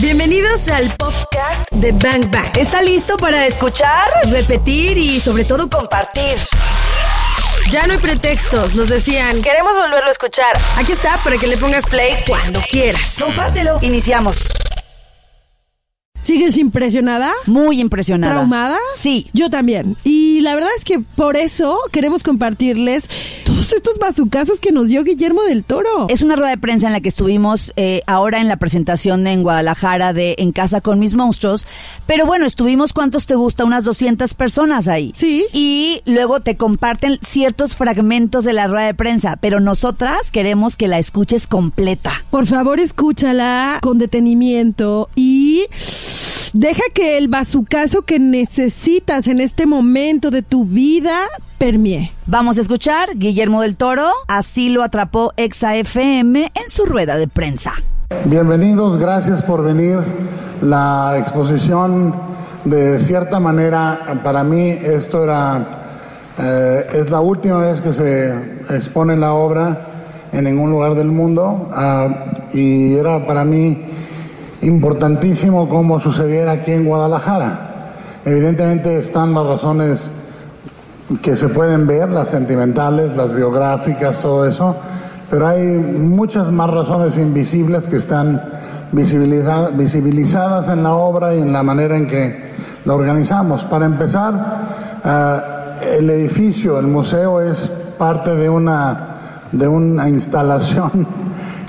Bienvenidos al podcast de Bang Bang. ¿Está listo para escuchar, repetir y sobre todo compartir? Ya no hay pretextos, nos decían. Queremos volverlo a escuchar. Aquí está para que le pongas play cuando quieras. Compártelo. Iniciamos. ¿Sigues impresionada? Muy impresionada. ¿Traumada? Sí. Yo también. Y la verdad es que por eso queremos compartirles todos estos bazucazos que nos dio Guillermo del Toro. Es una rueda de prensa en la que estuvimos eh, ahora en la presentación en Guadalajara de En Casa con mis monstruos. Pero bueno, estuvimos, ¿cuántos te gusta? Unas 200 personas ahí. Sí. Y luego te comparten ciertos fragmentos de la rueda de prensa. Pero nosotras queremos que la escuches completa. Por favor, escúchala con detenimiento y deja que el bazucazo que necesitas en este momento de tu vida permee. Vamos a escuchar Guillermo del Toro, así lo atrapó Exa FM en su rueda de prensa. Bienvenidos, gracias por venir. La exposición, de cierta manera, para mí esto era, eh, es la última vez que se expone la obra en ningún lugar del mundo ah, y era para mí importantísimo cómo sucediera aquí en Guadalajara. Evidentemente están las razones que se pueden ver, las sentimentales, las biográficas, todo eso, pero hay muchas más razones invisibles que están visibiliza- visibilizadas en la obra y en la manera en que la organizamos. Para empezar, ah, el edificio, el museo es parte de una, de una instalación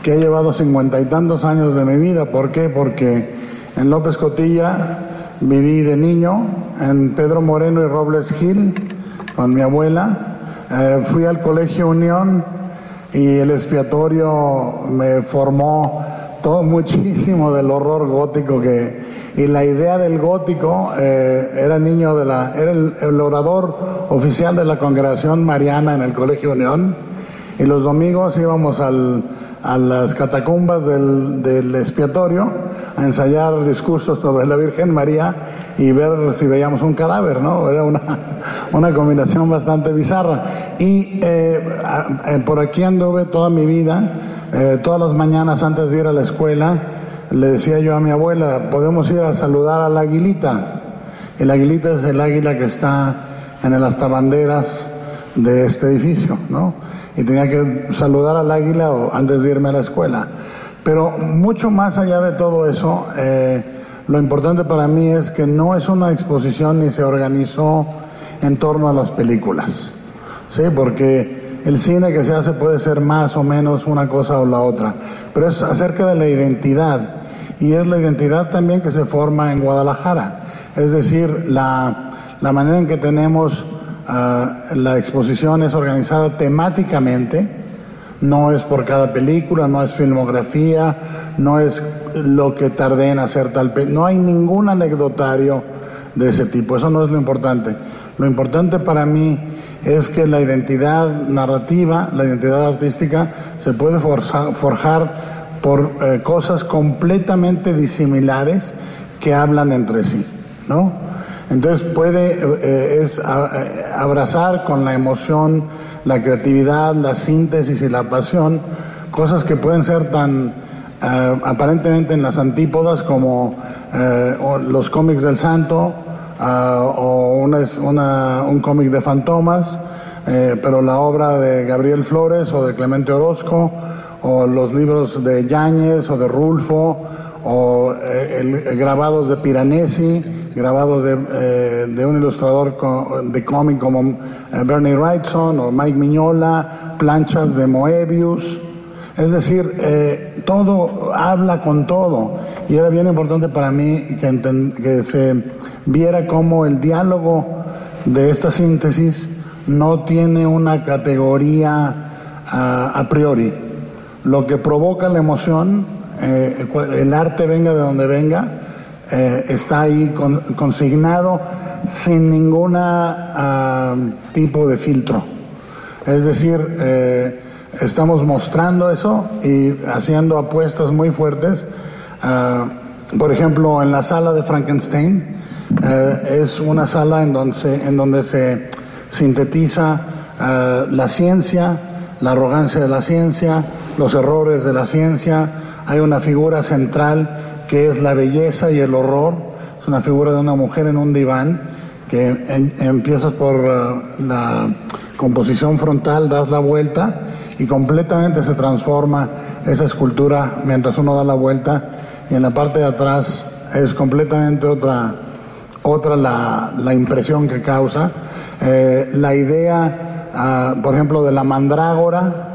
que ha llevado cincuenta y tantos años de mi vida. ¿Por qué? Porque en López Cotilla viví de niño, en Pedro Moreno y Robles Gil, con mi abuela. Eh, fui al Colegio Unión y el expiatorio me formó todo muchísimo del horror gótico que y la idea del gótico eh, era niño de la era el, el orador oficial de la congregación mariana en el Colegio Unión y los domingos íbamos al, a las catacumbas del, del expiatorio a ensayar discursos sobre la Virgen María y ver si veíamos un cadáver, ¿no? Era una, una combinación bastante bizarra. Y eh, eh, por aquí anduve toda mi vida, eh, todas las mañanas antes de ir a la escuela, le decía yo a mi abuela, podemos ir a saludar a la aguilita. El aguilita es el águila que está en el banderas de este edificio, ¿no? Y tenía que saludar al águila o- antes de irme a la escuela. Pero mucho más allá de todo eso, eh, lo importante para mí es que no es una exposición ni se organizó en torno a las películas, ¿sí? Porque el cine que se hace puede ser más o menos una cosa o la otra, pero es acerca de la identidad y es la identidad también que se forma en Guadalajara, es decir, la, la manera en que tenemos ah, la exposición es organizada temáticamente, no es por cada película, no es filmografía, no es lo que tardé en hacer tal película, no hay ningún anecdotario de ese tipo, eso no es lo importante. Lo importante para mí es que la identidad narrativa, la identidad artística, se puede forjar por eh, cosas completamente disimilares que hablan entre sí, ¿no? Entonces puede, eh, es a- eh, abrazar con la emoción, la creatividad, la síntesis y la pasión, cosas que pueden ser tan eh, aparentemente en las antípodas como eh, los cómics del santo o una, una- un cómic de fantomas, eh, pero la obra de Gabriel Flores o de Clemente Orozco o los libros de Yáñez o de Rulfo o eh, el- el grabados de Piranesi, grabados de, eh, de un ilustrador de cómic como eh, Bernie Wrightson o Mike Miñola, planchas de Moebius. Es decir, eh, todo habla con todo. Y era bien importante para mí que se viera cómo el diálogo de esta síntesis no tiene una categoría ah, a priori. Lo que provoca la emoción, eh, cual- el arte venga de donde venga, eh, está ahí con- consignado sin ninguna tipo de filtro. Es decir, eh, estamos mostrando eso y haciendo apuestas muy fuertes. Ah, por ejemplo, en la sala de Frankenstein es una sala en donde se, en donde se sintetiza ah, la ciencia, la arrogancia de la ciencia, los errores de la ciencia. Hay una figura central que es la belleza y el horror. Es una figura de una mujer en un diván que en, empiezas por uh, la composición frontal, das la vuelta y completamente se transforma esa escultura mientras uno da la vuelta y en la parte de atrás es completamente otra, otra la, la impresión que causa. Eh, la idea, uh, por ejemplo, de la mandrágora,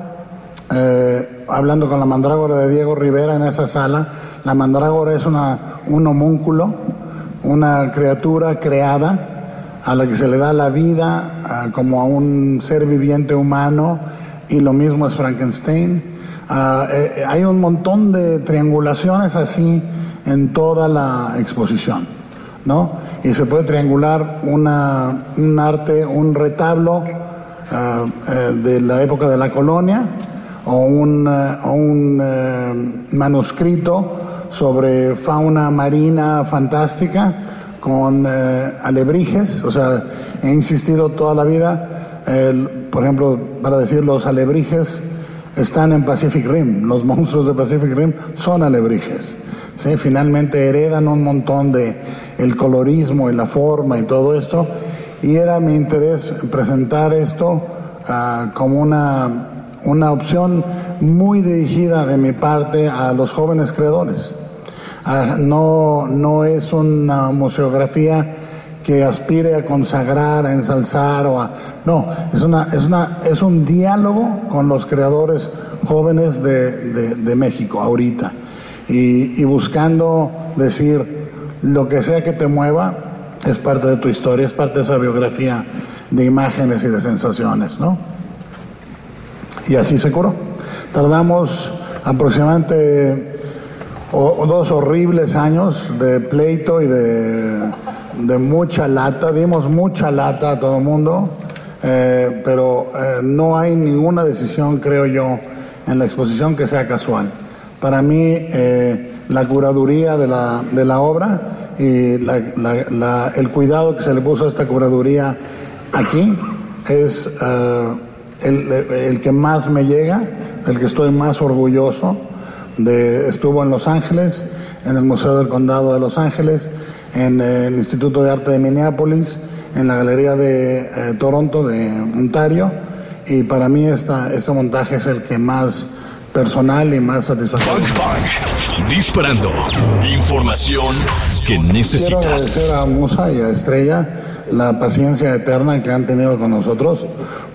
eh, hablando con la mandrágora de Diego Rivera en esa sala, la mandrágora es una, un homúnculo, una criatura creada a la que se le da la vida como a un ser viviente humano y lo mismo es Frankenstein. Uh, eh, hay un montón de triangulaciones así en toda la exposición, ¿no? Y se puede triangular un arte, un retablo uh, de la época de la colonia o un, o un manuscrito sobre fauna marina fantástica con eh, alebrijes, o sea, he insistido toda la vida, eh, por ejemplo, para decir los alebrijes están en Pacific Rim, los monstruos de Pacific Rim son alebrijes. ¿sí? Finalmente heredan un montón de el colorismo y la forma y todo esto, y era mi interés presentar esto uh, como una, una opción muy dirigida de mi parte a los jóvenes creadores. Uh, no, no es una museografía que aspire a consagrar, a ensalzar o a... No, es, una, es, una, es un diálogo con los creadores jóvenes de, de, de México ahorita y, y, buscando decir lo que sea que te mueva es parte de tu historia, es parte de esa biografía de imágenes y de sensaciones, ¿no? Y así se curó. Tardamos aproximadamente dos horribles años de pleito y de, mucha lata, dimos mucha lata a todo el mundo, eh, pero eh, no hay ninguna decisión, creo yo, en la exposición que sea casual. Para mí, eh, la curaduría de la, obra y el cuidado que se le puso a esta curaduría aquí es el, el que más me llega, el que estoy más orgulloso de, estuvo en Los Ángeles, en el Museo del Condado de Los Ángeles, en el Instituto de Arte de Minneapolis, en la Galería de eh, Toronto de Ontario, y para mí esta, este montaje es el que más personal y más satisfactorio. Disparando. Información que necesitas. Quiero agradecer a Musa y a Estrella la paciencia eterna que han tenido con nosotros,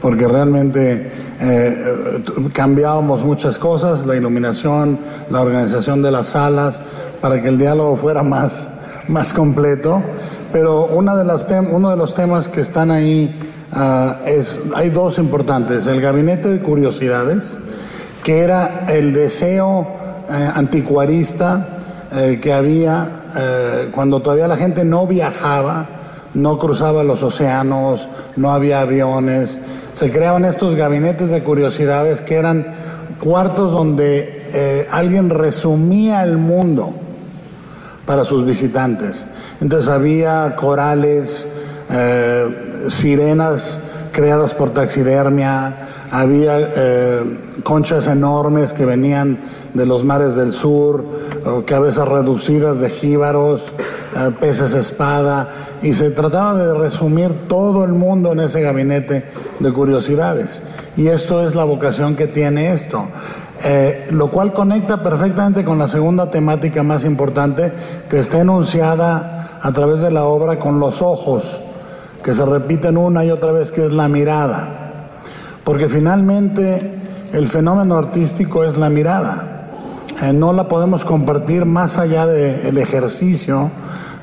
porque realmente eh, cambiábamos muchas cosas, la iluminación, la organización de las salas, para que el diálogo fuera más, más completo. Pero una de las uno de los temas que están ahí uh, es, hay dos importantes. El gabinete de curiosidades, que era el deseo eh, anticuarista eh, que había cuando todavía la gente no viajaba, no cruzaba los océanos, no había aviones. Se creaban estos gabinetes de curiosidades que eran cuartos donde eh, alguien resumía el mundo para sus visitantes. Entonces había corales, eh, sirenas creadas por taxidermia, había eh, conchas enormes que venían de los mares del sur, cabezas reducidas de jíbaros, peces espada, y se trataba de resumir todo el mundo en ese gabinete de curiosidades. Y esto es la vocación que tiene esto. Eh, lo cual conecta perfectamente con la segunda temática más importante que está enunciada a través de la obra con los ojos, que se repiten una y otra vez, que es la mirada. Porque finalmente el fenómeno artístico es la mirada. Eh, no la podemos compartir más allá del ejercicio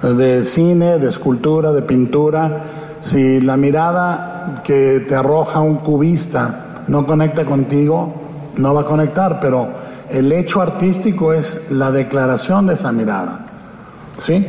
de cine, de escultura, de pintura. Si la mirada que te arroja un cubista no conecta contigo, no va a conectar, pero el hecho artístico es la declaración de esa mirada. ¿Sí?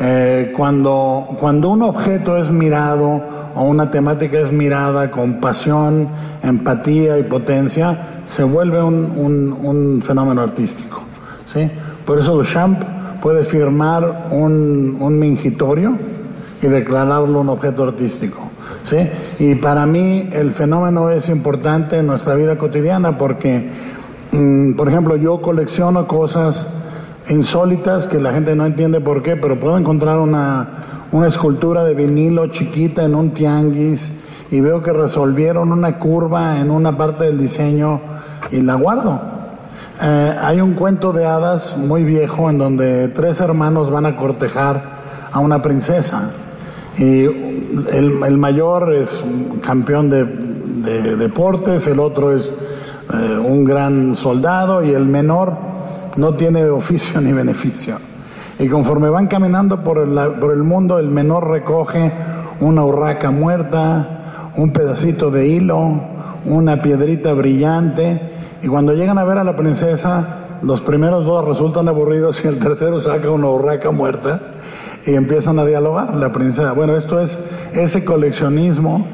Eh, cuando, cuando un objeto es mirado o una temática es mirada con pasión, empatía y potencia, se vuelve un, un, fenómeno artístico. ¿sí? Por eso Duchamp puede firmar un, un mingitorio y declararlo un objeto artístico. ¿sí? Y para mí el fenómeno es importante en nuestra vida cotidiana porque, mm, por ejemplo, yo colecciono cosas insólitas que la gente no entiende por qué, pero puedo encontrar una, una escultura de vinilo chiquita en un tianguis y veo que resolvieron una curva en una parte del diseño y la guardo. Eh, hay un cuento de hadas muy viejo en donde tres hermanos van a cortejar a una princesa y el, mayor es campeón de, de deportes, el otro es eh, un gran soldado y el menor no tiene oficio ni beneficio. Y conforme van caminando por el, por el mundo, el menor recoge una urraca muerta, un pedacito de hilo, una piedrita brillante, y cuando llegan a ver a la princesa, los primeros dos resultan aburridos y el tercero saca una urraca muerta y empiezan a dialogar la princesa. Bueno, esto es ese coleccionismo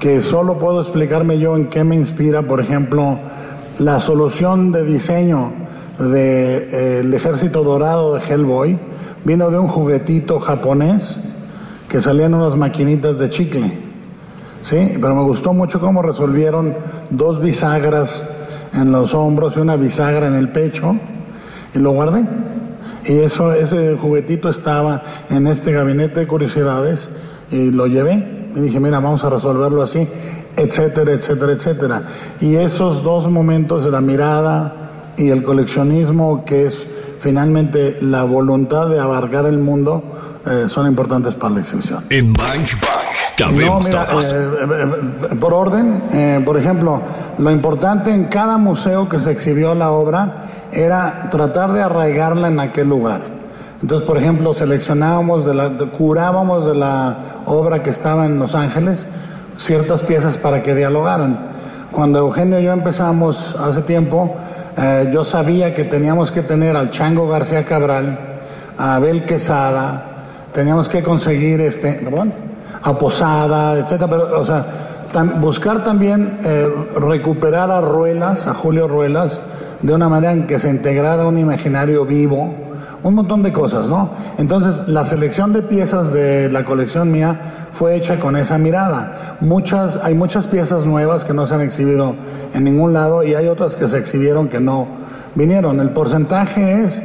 que solo puedo explicarme yo en qué me inspira, por ejemplo, la solución de diseño del de, eh, ejército dorado de Hellboy vino de un juguetito japonés que salían unas maquinitas de chicle. Sí, pero me gustó mucho cómo resolvieron dos bisagras en los hombros y una bisagra en el pecho y lo guardé. Y eso, ese juguetito estaba en este gabinete de curiosidades y lo llevé. Y dije, mira, vamos a resolverlo así, etcétera, etcétera, etcétera. Y esos dos momentos de la mirada y el coleccionismo, que es finalmente la voluntad de abarcar el mundo, eh, son importantes para la exhibición. En Bang Bang, no, mira, eh, eh, por orden, por ejemplo, lo importante en cada museo que se exhibió la obra era tratar de arraigarla en aquel lugar. Entonces, por ejemplo, seleccionábamos, de la, curábamos de la obra que estaba en Los Ángeles ciertas piezas para que dialogaran. Cuando Eugenio y yo empezamos hace tiempo, eh, yo sabía que teníamos que tener al Chango García Cabral, a Abel Quesada, teníamos que conseguir este, ¿perdón? a Posada, etcétera, pero, o sea, buscar también eh, recuperar a Ruelas, a Julio Ruelas, de una manera en que se integrara un imaginario vivo, un montón de cosas, ¿no? Entonces, la selección de piezas de la colección mía fue hecha con esa mirada. Muchas, hay muchas piezas nuevas que no se han exhibido en ningún lado y hay otras que se exhibieron que no vinieron. El porcentaje es,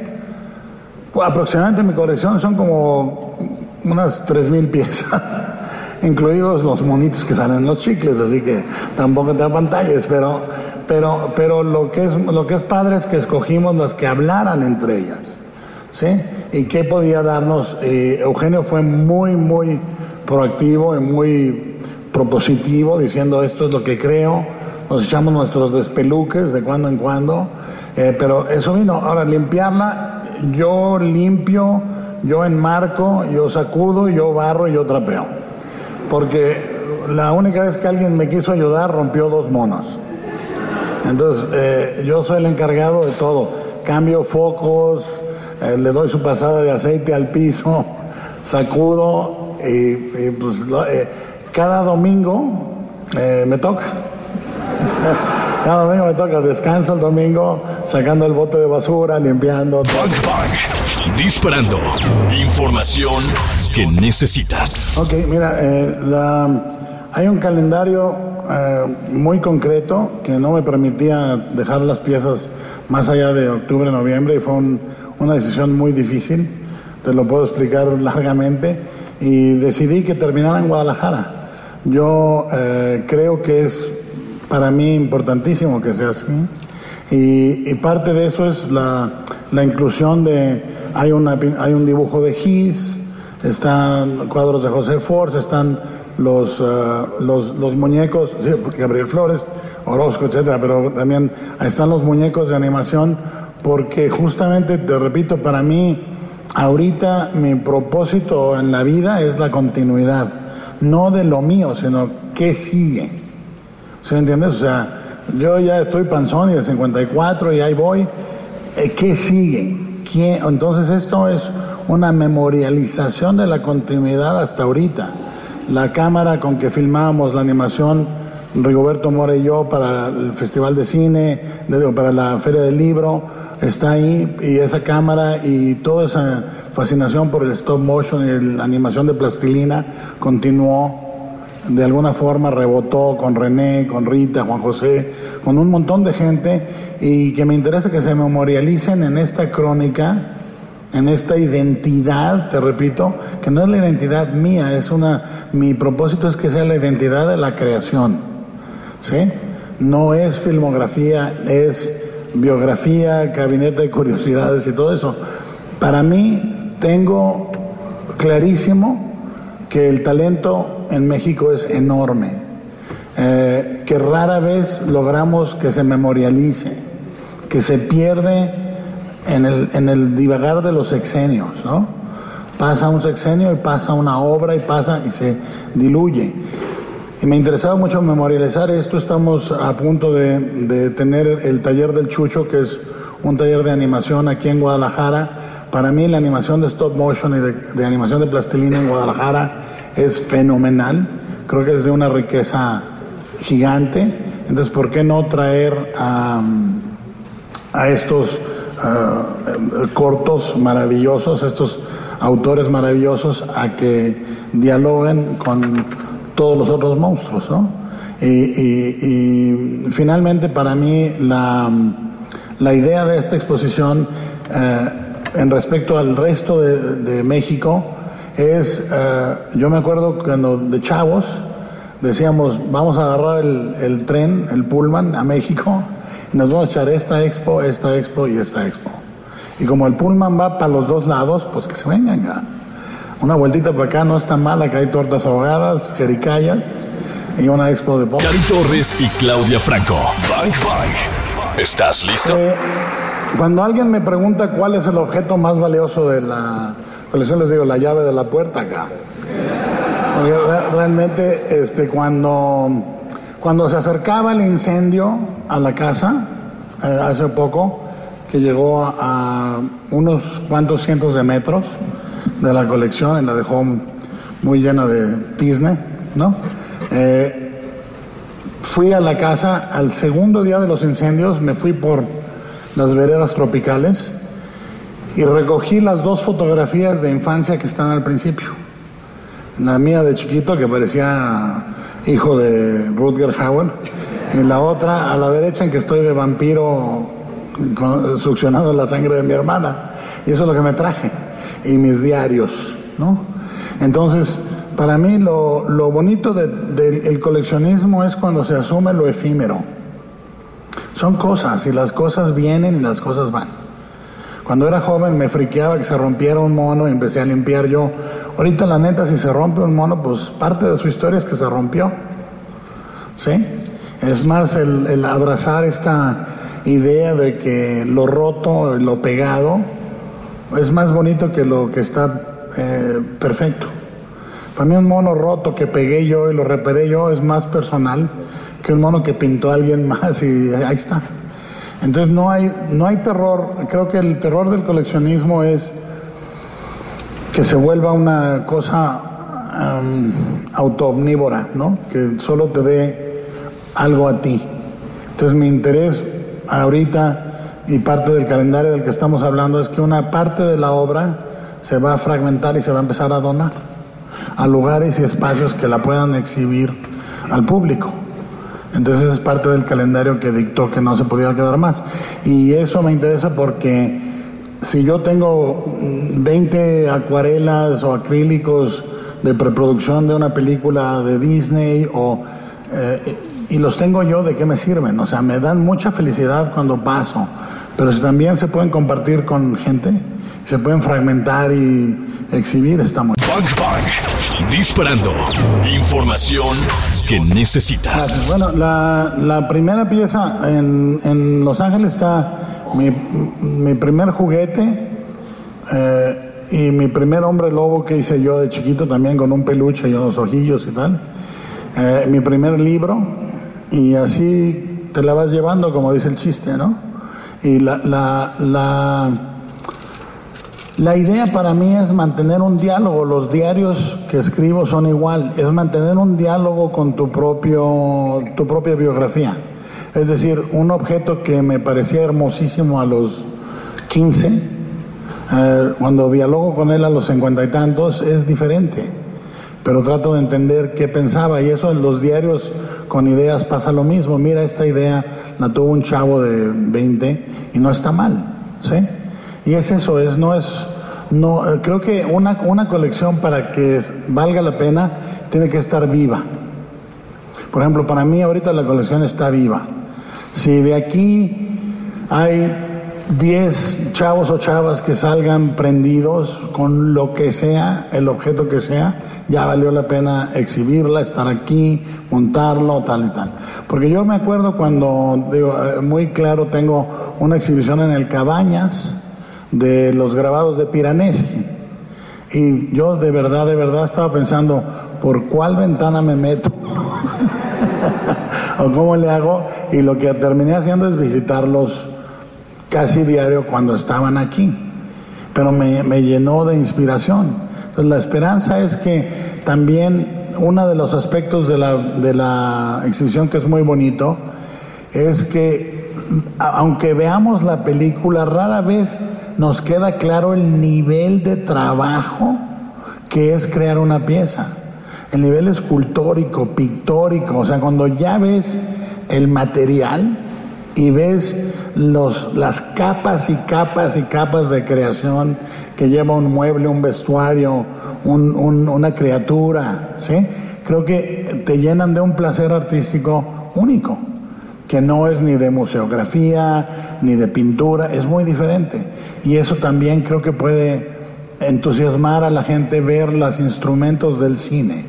aproximadamente mi colección son como unas 3.000 piezas incluidos los monitos que salen en los chicles, así que tampoco te pantallas, pero, pero, pero lo, que es, lo que es padre es que escogimos las que hablaran entre ellas, ¿sí? Y qué podía darnos, eh, Eugenio fue muy, muy proactivo y muy propositivo, diciendo esto es lo que creo, nos echamos nuestros despeluques de cuando en cuando, eh, pero eso vino, ahora limpiarla, yo limpio, yo enmarco, yo sacudo, yo barro y yo trapeo porque la única vez que alguien me quiso ayudar rompió dos monos. Entonces, eh, yo soy el encargado de todo. Cambio focos, eh, le doy su pasada de aceite al piso, sacudo y, pues eh, cada domingo me toca. cada domingo me toca, descanso el domingo, sacando el bote de basura, limpiando. Disparando. Información que necesitas. Ok, mira, eh, hay un calendario eh, muy concreto que no me permitía dejar las piezas más allá de octubre, noviembre y fue una decisión muy difícil, te lo puedo explicar largamente, y decidí que terminara en Guadalajara. Yo eh, creo que es para mí importantísimo que sea así. Y, parte de eso es la, inclusión de, hay, una, hay un dibujo de Gis, están cuadros de José Force, están los, uh, los, los, muñecos, Gabriel Flores, Orozco, etcétera, pero también están los muñecos de animación, porque justamente, te repito, para mí, ahorita mi propósito en la vida es la continuidad, no de lo mío, sino qué sigue. ¿Se me entiendes? O sea, yo ya estoy panzón y de 54 y ahí voy. Eh, ¿Qué sigue? Entonces esto es una memorialización de la continuidad hasta ahorita. La cámara con que filmábamos la animación, Rigoberto Mora y yo, para el Festival de Cine, para la Feria del Libro, está ahí, y esa cámara y toda esa fascinación por el stop motion y la animación de plastilina continuó de alguna forma rebotó con René, con Rita, Juan José, con un montón de gente y que me interesa que se memorialicen en esta crónica en esta identidad, te repito, que no es la identidad mía, es una, mi propósito es que sea la identidad de la creación, ¿sí? No es filmografía, es biografía, gabinete de curiosidades y todo eso. Para mí tengo clarísimo que el talento en México es enorme, eh, que rara vez logramos que se memorialice, que se pierde en el, en el divagar de los sexenios, ¿no? Pasa un sexenio y pasa una obra y pasa y se diluye. Y me interesaba mucho memorializar esto. Estamos a punto de, de, tener el taller del Chucho, que es un taller de animación aquí en Guadalajara. Para mí la animación de stop motion y de, animación de plastilina en Guadalajara es fenomenal. Creo que es de una riqueza gigante. Entonces, ¿por qué no traer a, a estos uh, cortos maravillosos, estos autores maravillosos, a que dialoguen con todos los otros monstruos, ¿no? Y finalmente para mí la, la, idea de esta exposición eh, en respecto al resto de, de México es, eh, yo me acuerdo cuando de chavos decíamos, vamos a agarrar el, el tren, el pullman a México y nos vamos a echar esta expo, esta expo y esta expo. Y como el pullman va para los dos lados, pues que se vengan ya. Una vueltita para acá no está mal, acá hay tortas ahogadas, jericayas y una expo de pop. Cari Torres y Claudia Franco. Bang Bang. ¿Estás listo? Eh, cuando alguien me pregunta cuál es el objeto más valioso de la colección, les digo la llave de la puerta acá. Porque realmente este, cuando, cuando se acercaba el incendio a la casa, eh, hace poco, que llegó a, unos cuantos cientos de metros, de la colección y la dejó muy llena de tizne, ¿no? Eh, fui a la casa al segundo día de los incendios, me fui por las veredas tropicales y recogí las dos fotografías de infancia que están al principio. La mía de chiquito, que parecía hijo de Rutger Hauer, y la otra a la derecha en que estoy de vampiro succionando la sangre de mi hermana. Y eso es lo que me traje y mis diarios, ¿no? Entonces, para mí lo, lo bonito del de, de coleccionismo es cuando se asume lo efímero. Son cosas y las cosas vienen y las cosas van. Cuando era joven me friqueaba que se rompiera un mono y empecé a limpiar yo. Ahorita la neta, si se rompe un mono, pues parte de su historia es que se rompió. ¿Sí? Es más el, abrazar esta idea de que lo roto, lo pegado, es más bonito que lo que está eh, perfecto. Para mí un mono roto que pegué yo y lo reparé yo es más personal que un mono que pintó alguien más y ahí está. Entonces no hay, no hay terror, creo que el terror del coleccionismo es que se vuelva una cosa um, autoomnívora, ¿no? Que solo te dé algo a ti. Entonces mi interés ahorita y parte del calendario del que estamos hablando es que una parte de la obra se va a fragmentar y se va a empezar a donar a lugares y espacios que la puedan exhibir al público. Entonces es parte del calendario que dictó que no se podía quedar más. Y eso me interesa porque si yo tengo 20 acuarelas o acrílicos de preproducción de una película de Disney o... Eh, y los tengo yo, ¿de qué me sirven? O sea, me dan mucha felicidad cuando paso pero si también se pueden compartir con gente, se pueden fragmentar y exhibir, está muy Bang Bang. Disparando. Información que necesitas. Bueno, la, la, primera pieza en, en, Los Ángeles está mi, mi primer juguete eh, y mi primer hombre lobo que hice yo de chiquito también con un peluche y unos ojillos y tal. Eh, mi primer libro y así te la vas llevando como dice el chiste, ¿no? Y la, la, la, la, idea para mí es mantener un diálogo. Los diarios que escribo son igual. Es mantener un diálogo con tu, propio, tu propia biografía. Es decir, un objeto que me parecía hermosísimo a los 15, eh, cuando dialogo con él a los cincuenta y tantos, es diferente. Pero trato de entender qué pensaba y eso en los diarios con ideas pasa lo mismo. Mira, esta idea la tuvo un chavo de 20 y no está mal, ¿sí? Y es eso, es, no, es, no, eh, creo que una, una colección para que valga la pena tiene que estar viva. Por ejemplo, para mí ahorita la colección está viva. Si de aquí hay 10 chavos o chavas que salgan prendidos con lo que sea, el objeto que sea, ya valió la pena exhibirla, estar aquí, montarlo, tal y tal. Porque yo me acuerdo cuando, digo, eh, muy claro, tengo una exhibición en el Cabañas de los grabados de Piranesi. Y yo de verdad, de verdad estaba pensando, ¿por cuál ventana me meto? o cómo le hago. Y lo que terminé haciendo es visitarlos casi diario cuando estaban aquí. Pero me, me llenó de inspiración. Entonces la esperanza es que también uno de los aspectos de la, de la exhibición que es muy bonito es que aunque veamos la película, rara vez nos queda claro el nivel de trabajo que es crear una pieza. El nivel escultórico, pictórico, o sea, cuando ya ves el material y ves los, las capas y capas y capas de creación que lleva un mueble, un vestuario, un- un- una criatura, ¿sí? Creo que te llenan de un placer artístico único que no es ni de museografía, ni de pintura, es muy diferente. Y eso también creo que puede entusiasmar a la gente ver los instrumentos del cine,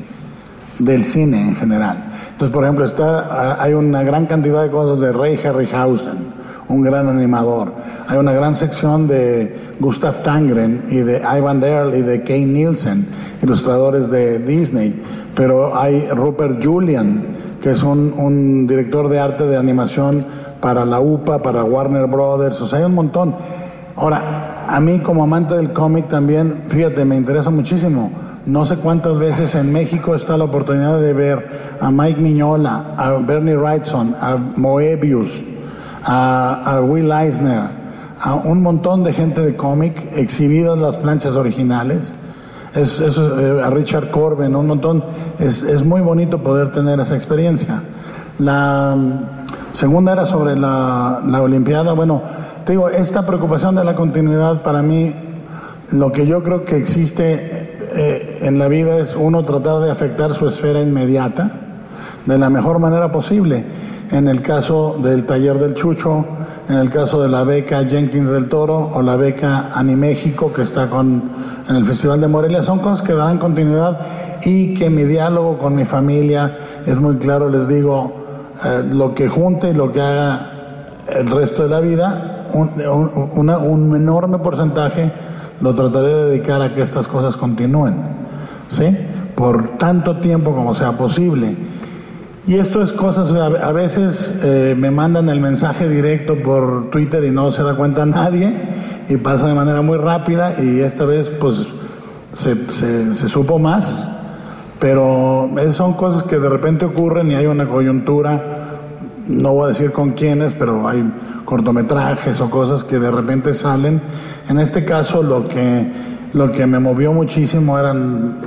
del cine en general. Entonces, por ejemplo, está, hay una gran cantidad de cosas de Ray Harryhausen, un gran animador. Hay una gran sección de Gustav Tangren y de Ivan Earl y de Kane Nielsen, ilustradores de Disney. Pero hay Rupert Julian, que es un, un director de arte de animación para la UPA, para Warner Brothers, o sea, hay un montón. Ahora, a mí como amante del cómic también, fíjate, me interesa muchísimo. No sé cuántas veces en México está la oportunidad de ver a Mike Miñola, a Bernie Wrightson, a Moebius, a, Will Eisner, a un montón de gente de cómic exhibidas las planchas originales. Es, eh, a Richard Corbin, un montón. Es, es muy bonito poder tener esa experiencia. La mm, segunda era sobre la, la Olimpiada. Bueno, te digo, esta preocupación de la continuidad para mí, lo que yo creo que existe eh, en la vida es uno tratar de afectar su esfera inmediata de la mejor manera posible. En el caso del taller del Chucho, en el caso de la beca Jenkins del Toro o la beca Animéxico que está con, en el Festival de Morelia, son cosas que darán continuidad y que mi diálogo con mi familia es muy claro, les digo, eh, lo que junte y lo que haga el resto de la vida, un, un- un enorme porcentaje lo trataré de dedicar a que estas cosas continúen, ¿sí? Por tanto tiempo como sea posible. Y esto es cosas, a veces eh, me mandan el mensaje directo por Twitter y no se da cuenta nadie y pasa de manera muy rápida y esta vez pues se, se- se supo más, pero son cosas que de repente ocurren y hay una coyuntura, no voy a decir con quiénes, pero hay cortometrajes o cosas que de repente salen. En este caso lo que, lo que me movió muchísimo eran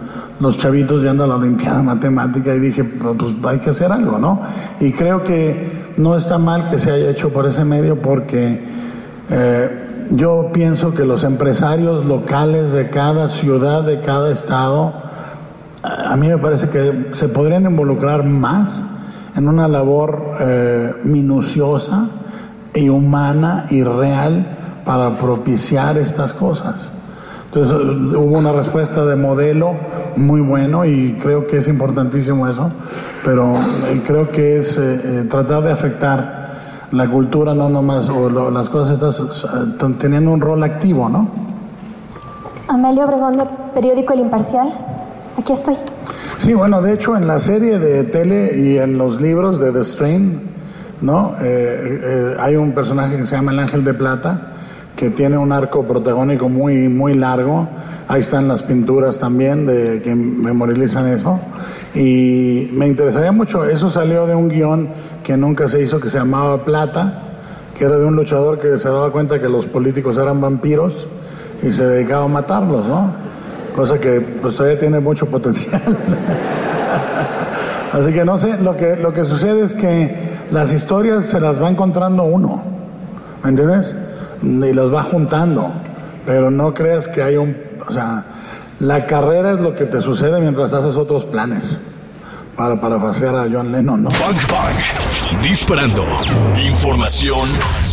los chavitos yendo a la Olimpiada Matemática y dije, pues hay que hacer algo, ¿no? Y creo que no está mal que se haya hecho por ese medio porque eh, yo pienso que los empresarios locales de cada ciudad, de cada estado, a a mí me parece que se podrían involucrar más en una labor eh, minuciosa y humana y real para propiciar estas cosas. Entonces hubo una respuesta de modelo muy bueno y creo que es importantísimo eso, pero eh, creo que es eh, eh, tratar de afectar la cultura, no nomás, o lo- las cosas estas t- teniendo un rol activo, ¿no? Amelio Obregón de Periódico El Imparcial. Aquí estoy. Sí, bueno, de hecho en la serie de tele y en los libros de The Strain, ¿no? Eh, eh, hay un personaje que se llama el Ángel de Plata, que tiene un arco protagónico muy, muy largo. Ahí están las pinturas también de que memorializan eso. Y me interesaría mucho, eso salió de un guion que nunca se hizo, que se llamaba Plata, que era de un luchador que se daba cuenta que los políticos eran vampiros y se dedicaba a matarlos, ¿no? Cosa que pues todavía tiene mucho potencial. Así que no sé, lo que, lo que sucede es que las historias se las va encontrando uno, ¿me entiendes? Y las va juntando, pero no creas que hay un O sea, la carrera es lo que te sucede mientras haces otros planes. Para parafasear a John Lennon, ¿no? Bang Bang. Disparando. Información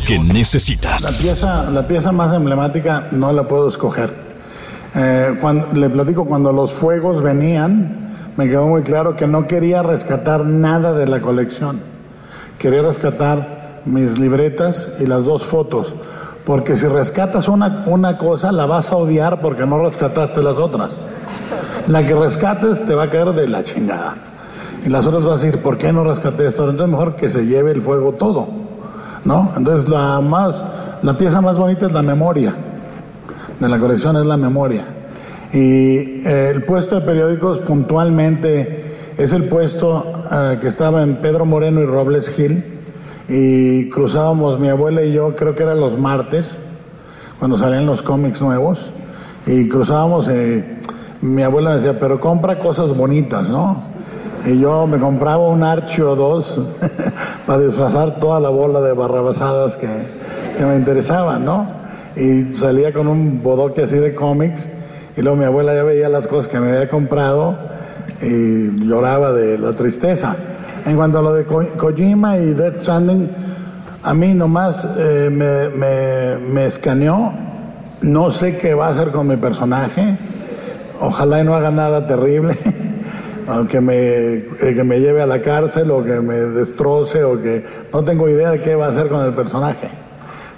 que La necesitas. pieza, la pieza más emblemática no la puedo escoger. Eh, cuando, le platico, cuando los fuegos venían, me quedó muy claro que no quería rescatar nada de la colección. Quería rescatar mis libretas y las dos fotos. Porque si rescatas una, una cosa, la vas a odiar porque no rescataste las otras. La que rescates te va a caer de la chingada. Y las otras vas a decir, ¿por qué no rescaté esto? Entonces mejor que se lleve el fuego todo. ¿No? Entonces la más, la pieza más bonita es la memoria. De la colección es la memoria. Y eh, el puesto de periódicos puntualmente es el puesto eh, que estaba en Pedro Moreno y Robles Gil. Y cruzábamos mi abuela y yo, creo que eran los martes, cuando salían los cómics nuevos. Y cruzábamos, eh, mi abuela me decía, pero compra cosas bonitas, ¿no? Y yo me compraba un archi o dos para disfrazar toda la bola de barrabasadas que, que me interesaban, ¿no? Y salía con un bodoque así de cómics y luego mi abuela ya veía las cosas que me había comprado y lloraba de la tristeza. En cuanto a lo de Ko- Kojima y Death Stranding, a mí nomás eh, me, me, me escaneó. No sé qué va a hacer con mi personaje. Ojalá y no haga nada terrible. o que me, eh, que me lleve a la cárcel o que me destroce o que no tengo idea de qué va a hacer con el personaje.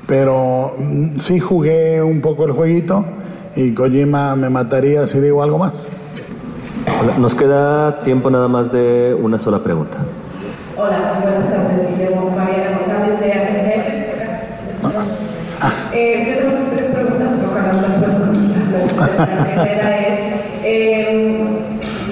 Pero mm, sí jugué un poco el jueguito y Kojima me mataría si digo algo más. Hola, Nos queda tiempo nada más de una sola pregunta. Hola, buenas tardes. Guillermo Mariana González de AGG. Eh, yo tengo tres preguntas, ojalá las respuestas. La primera es, eh,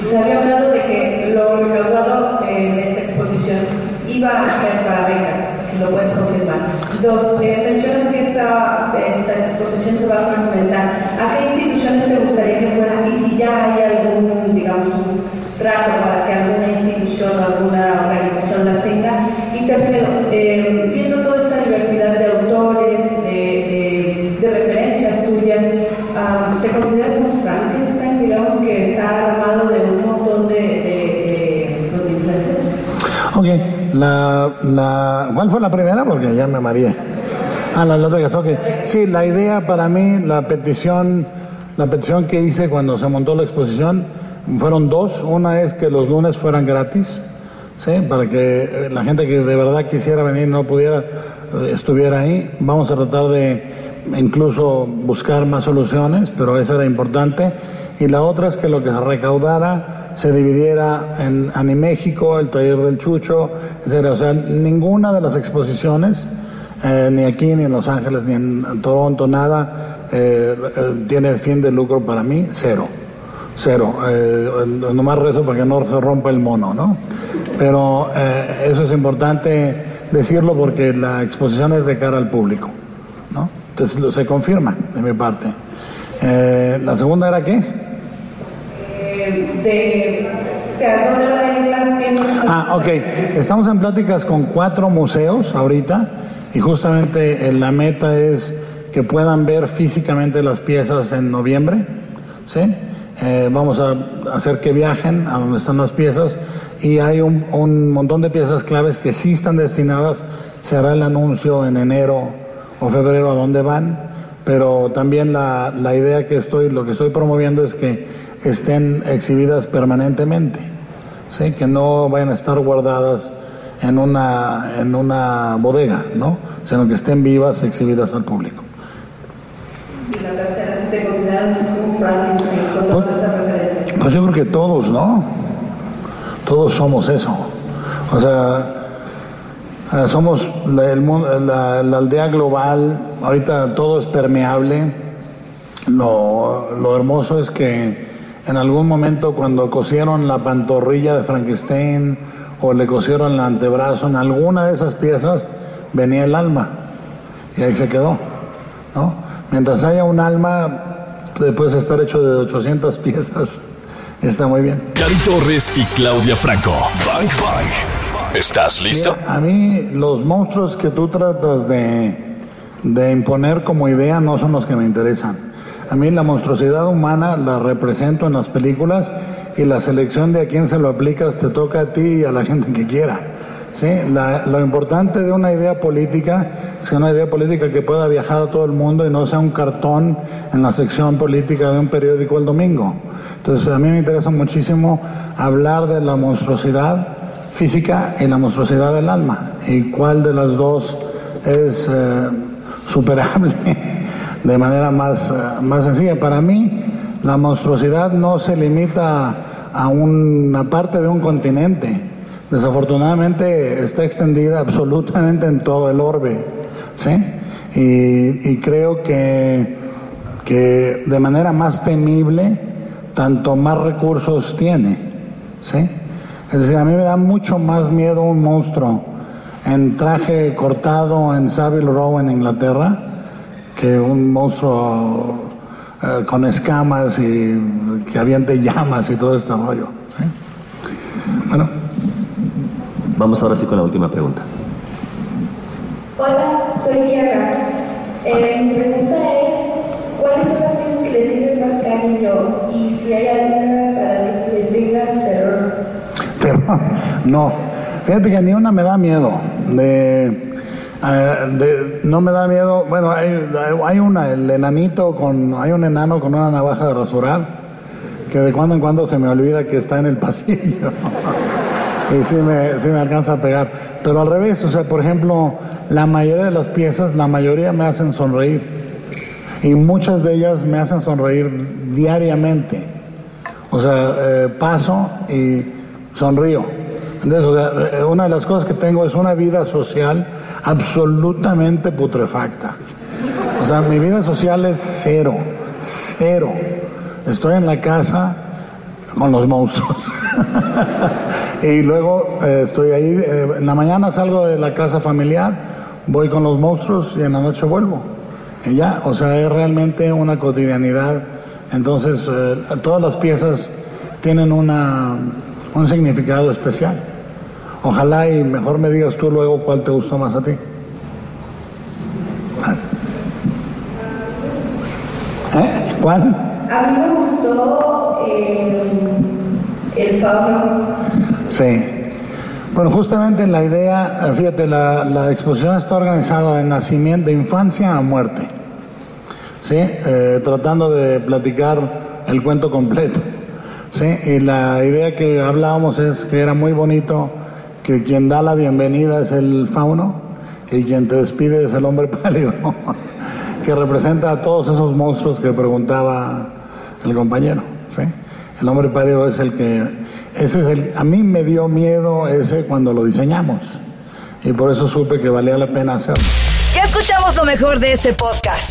se había hablado de que lo recaudado en esta exposición iba a ser para becas, si lo puedes confirmar. Dos, eh, mencionas que esta, esta exposición se va a fragmentar. ¿A qué instituciones te gustaría que fuera? Y si ya hay algún, digamos, un trato para que alguna institución o alguna organización las tenga. Y tercero, eh, viendo toda esta diversidad de autores, de, de- de referencias tuyas, ah, ¿te consideras un Frankenstein, digamos, que está armado de un montón de, de, de, pues, de influencias? Ok, la, ¿cuál fue la primera? Porque ya me mareé. Ah, la, la otra que está, ok. Sí, la idea para mí, la petición, la petición que hice cuando se montó la exposición, fueron dos. Una es que los lunes fueran gratis, ¿sí? Para que eh, la gente que de verdad quisiera venir no pudiera, eh, estuviera ahí. Vamos a tratar de incluso buscar más soluciones, pero esa era importante. Y la otra es que lo que se recaudara se dividiera en Animéxico, el taller del Chucho, etcétera. O sea, ninguna de las exposiciones, eh, ni aquí, ni en Los Ángeles, ni en Toronto, nada, eh, eh, tiene fin de lucro para mí, cero. Cero. Nomás rezo para que no se rompa el mono, ¿no? Pero eso es importante decirlo porque la exposición es de cara al público, ¿no? Entonces se confirma de mi parte. ¿La segunda era qué? Eh, de, de a dónde van a ir las piezas. Ah, ok. Estamos en pláticas con cuatro museos ahorita y justamente eh, la meta es que puedan ver físicamente las piezas en noviembre. ¿sí? Eh, vamos a hacer que viajen a donde están las piezas y hay un, un montón de piezas claves que sí están destinadas. Se hará el anuncio en enero o febrero a dónde van, pero también la, la idea que estoy, lo que estoy promoviendo es que estén exhibidas permanentemente. ¿sí? que no vayan a estar guardadas en una, en una bodega, ¿no? sino que estén vivas, exhibidas al público. Y la tercera, si te un referencias. Pues yo creo que todos, ¿no? Todos somos eso. O sea, eh, somos la, el la- la aldea global, ahorita todo es permeable. Lo, lo hermoso es que en algún momento cuando cosieron la pantorrilla de Frankenstein o le cosieron el antebrazo, en alguna de esas piezas venía el alma y ahí se quedó, ¿no? Mientras haya un alma, puedes estar hecho de 800 piezas, está muy bien. Cari Torres y Claudia Franco. Bang Bang. ¿Estás listo? Mira, a mí los monstruos que tú tratas de, de imponer como idea no son los que me interesan. A mí la monstruosidad humana la represento en las películas y la selección de a quién se lo aplicas te toca a ti y a la gente que quiera. ¿sí? Lo importante de una idea política es una idea política que pueda viajar a todo el mundo y no sea un cartón en la sección política de un periódico el domingo. Entonces a mí me interesa muchísimo hablar de la monstruosidad física y la monstruosidad del alma y cuál de las dos es eh, superable de manera más, eh, más sencilla. Para mí, la monstruosidad no se limita a una parte de un continente. Desafortunadamente está extendida absolutamente en todo el orbe. ¿sí? Y, creo que, que de manera más temible, tanto más recursos tiene. ¿sí? Es decir, a mí me da mucho más miedo un monstruo en traje cortado en Savile Row en Inglaterra que un monstruo eh, con escamas y que aviente llamas y todo este rollo. ¿sí? Bueno, Vamos ahora sí con la última pregunta. Hola, soy Kiara. Eh, mi pregunta es, ¿cuáles son las cosas que les tienes más cariño? Y si hay algunas a las que les tengas terror. terror. No, fíjate que ni una me da miedo. De, eh, de- no me da miedo. Bueno, hay, hay una, el enanito con, hay un enano con una navaja de rasurar que de cuando en cuando se me olvida que está en el pasillo. y sí me, sí me alcanza a pegar. Pero al revés, o sea, por ejemplo, la mayoría de las piezas, la mayoría me hacen sonreír. Y muchas de ellas me hacen sonreír diariamente. O sea, eh, paso y sonrío. Entonces, eh, una de las cosas que tengo es una vida social absolutamente putrefacta. O sea, mi vida social es cero, cero. Estoy en la casa con los monstruos. y luego eh, estoy ahí, eh, en la mañana salgo de la casa familiar, voy con los monstruos y en la noche vuelvo. Y ya, o sea, es realmente una cotidianidad. Entonces, eh, todas las piezas tienen una, un significado especial. Ojalá y mejor me digas tú luego cuál te gustó más a ti. ¿Eh? ¿Cuál? A mí me gustó eh, el fauno. Sí. Bueno, justamente la idea, fíjate, la, la exposición está organizada de nacimiento, de infancia a muerte. ¿Sí? Eh, tratando de platicar el cuento completo. ¿Sí? Y la idea que hablábamos es que era muy bonito que quien da la bienvenida es el fauno y quien te despide es el hombre pálido, que representa a todos esos monstruos que preguntaba el compañero. ¿sí? El hombre pálido es el que, ese es el, a mí me dio miedo ese cuando lo diseñamos y por eso supe que valía la pena hacerlo. Ya escuchamos lo mejor de este podcast.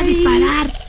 disparar.